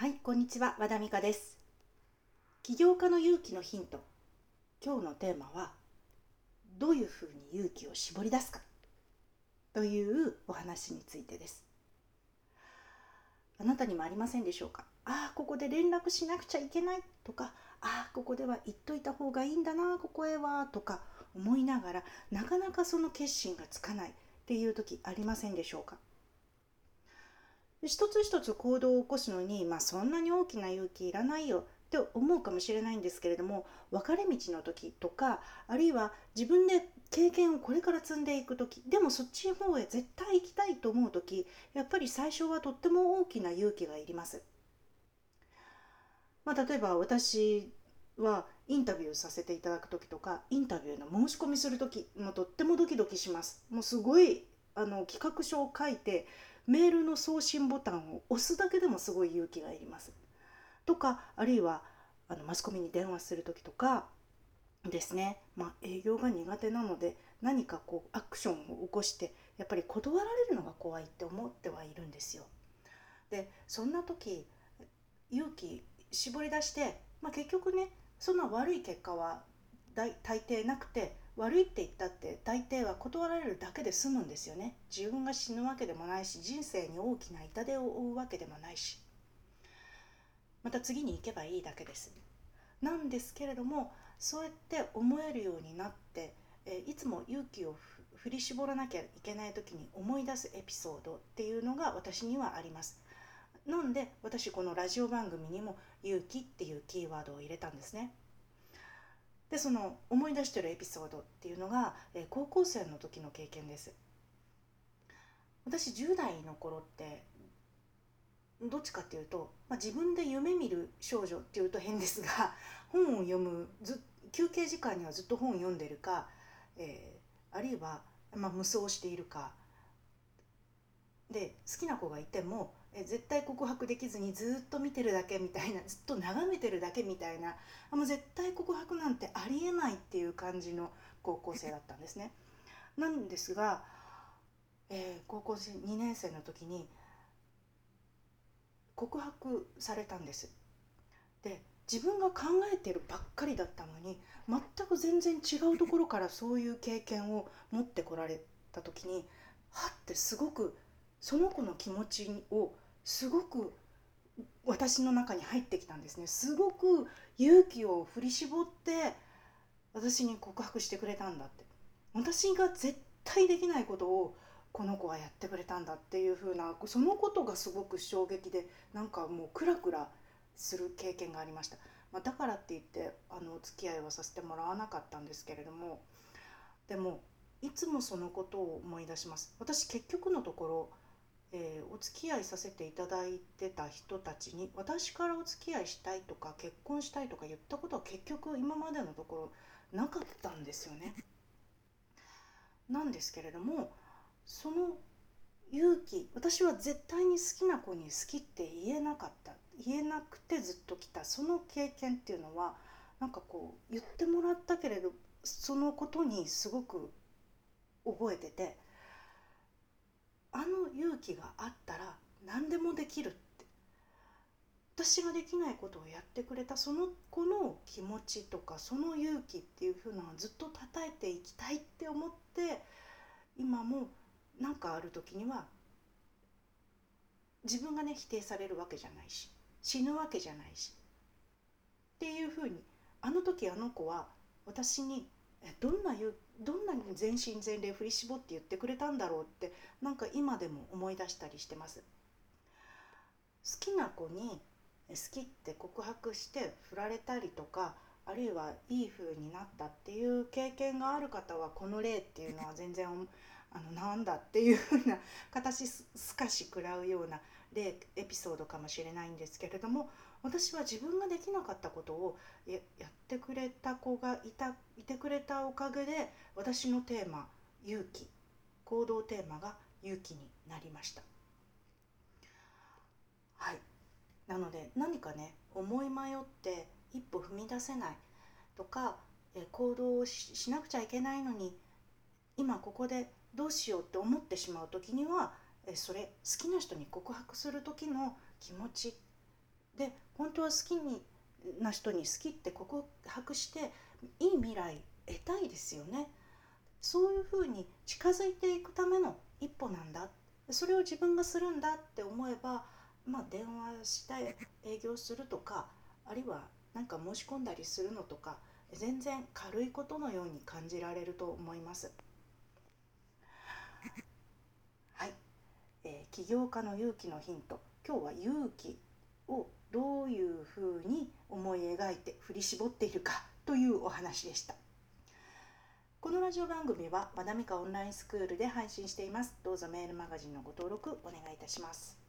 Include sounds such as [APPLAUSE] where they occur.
はい、こんにちは、和田美香です。起業家の勇気のヒント。今日のテーマは、どういうふうに勇気を絞り出すか？というお話についてです。あなたにもありませんでしょうか？ああ、ここで連絡しなくちゃいけない？とか、ああ、ここでは言っといた方がいいんだな、ここへはとか思いながら、なかなかその決心がつかないっていう時ありませんでしょうか？一つ一つ行動を起こすのに、まあ、そんなに大きな勇気いらないよって思うかもしれないんですけれども分かれ道の時とかあるいは自分で経験をこれから積んでいく時でもそっちの方へ絶対行きたいと思う時やっぱり最初はとっても大きな勇気がいります。まあ、例えば私はインタビューさせていただく時とかインタビューの申し込みする時もとってもドキドキします。もうすごいあの企画書を書いてメールの送信ボタンを押すだけでもすごい勇気がいります。とかあるいはあのマスコミに電話する時とかですね、まあ、営業が苦手なので何かこうアクションを起こしてやっぱり断られるのが怖いって思ってはいるんですよ。でそんな時勇気絞り出して、まあ、結局ねそんな悪い結果は大抵なくて悪いって言ったって大抵は断られるだけで済むんですよね。自分が死ぬわけでもないし人生に大きな痛手を負うわけでもないし。また次に行けばいいだけです。なんですけれどもそうやって思えるようになってえいつも勇気を振り絞らなきゃいけない時に思い出すエピソードっていうのが私にはあります。なんで私このラジオ番組にも「勇気」っていうキーワードを入れたんですね。でその思い出してるエピソードっていうのが、え高校生の時の経験です。私10代の頃ってどっちかっていうと、まあ、自分で夢見る少女っていうと変ですが [LAUGHS] 本を読むず休憩時間にはずっと本を読んでるか、えー、あるいは、まあ、無双しているかで好きな子がいてもえ絶対告白できずにずっと見てるだけみたいなずっと眺めてるだけみたいなあもう絶対告白なんてありえないっていう感じの高校生だったんですね。なんですが、えー、高校生2年生の時に告白されたんです。で自分が考えてるばっかりだったのに全く全然違うところからそういう経験を持ってこられた時にはってすごくその子の気持ちをすごく私の中に入ってきたんですね。すごく勇気を振り絞って私に告白してくれたんだって。私が絶対できないことをこの子はやってくれたんだっていう風なそのことがすごく衝撃でなんかもうクラクラする経験がありました、まあ、だからって言ってあのお付き合いはさせてもらわなかったんですけれども。でもいつもそのことを思い出します。私結局のところえー、お付き合いさせていただいてた人たちに私からお付き合いしたいとか結婚したいとか言ったことは結局今までのところなかったんですよね。なんですけれどもその勇気私は絶対に好きな子に好きって言えなかった言えなくてずっと来たその経験っていうのはなんかこう言ってもらったけれどそのことにすごく覚えてて。あの勇気があったら何でもできるって。私ができないことをやってくれたその子の気持ちとかその勇気っていうふうなのをずっと叩いていきたいって思って今も何かある時には自分がね否定されるわけじゃないし死ぬわけじゃないしっていうふうにあの時あの子は私にどんな勇気どんなに全身全霊振り絞って言ってくれたんだろうってなんか今でも思い出したりしてます？好きな子に好きって告白して振られたりとかあるいはいい風になったっていう経験がある方はこの例っていうのは全然あのなんだっていう風な形すかし食らうような例エピソードかもしれないんですけれども私は自分ができなかったことをやってくれた子がいたいてくれたおかげで私のテーマ「勇気」行動テーマが「勇気」になりました。はいなので何かね思い迷って一歩踏み出せないとか行動をしなくちゃいけないのに今ここでどうしようって思ってしまう時にはえそれ好きな人に告白する時の気持ち。で本当は好きにな人に好きって告白していい未来得たいですよね。そういうふうに近づいていくための一歩なんだ。それを自分がするんだって思えばまあ電話して営業するとかあるいは何か申し込んだりするのとか全然軽いことのように感じられると思います。はい、えー、起業家の勇気のヒント今日は勇気をどういうふうに思い描いて振り絞っているかというお話でした。このラジオ番組は和田美香オンラインスクールで配信しています。どうぞメールマガジンのご登録お願いいたします。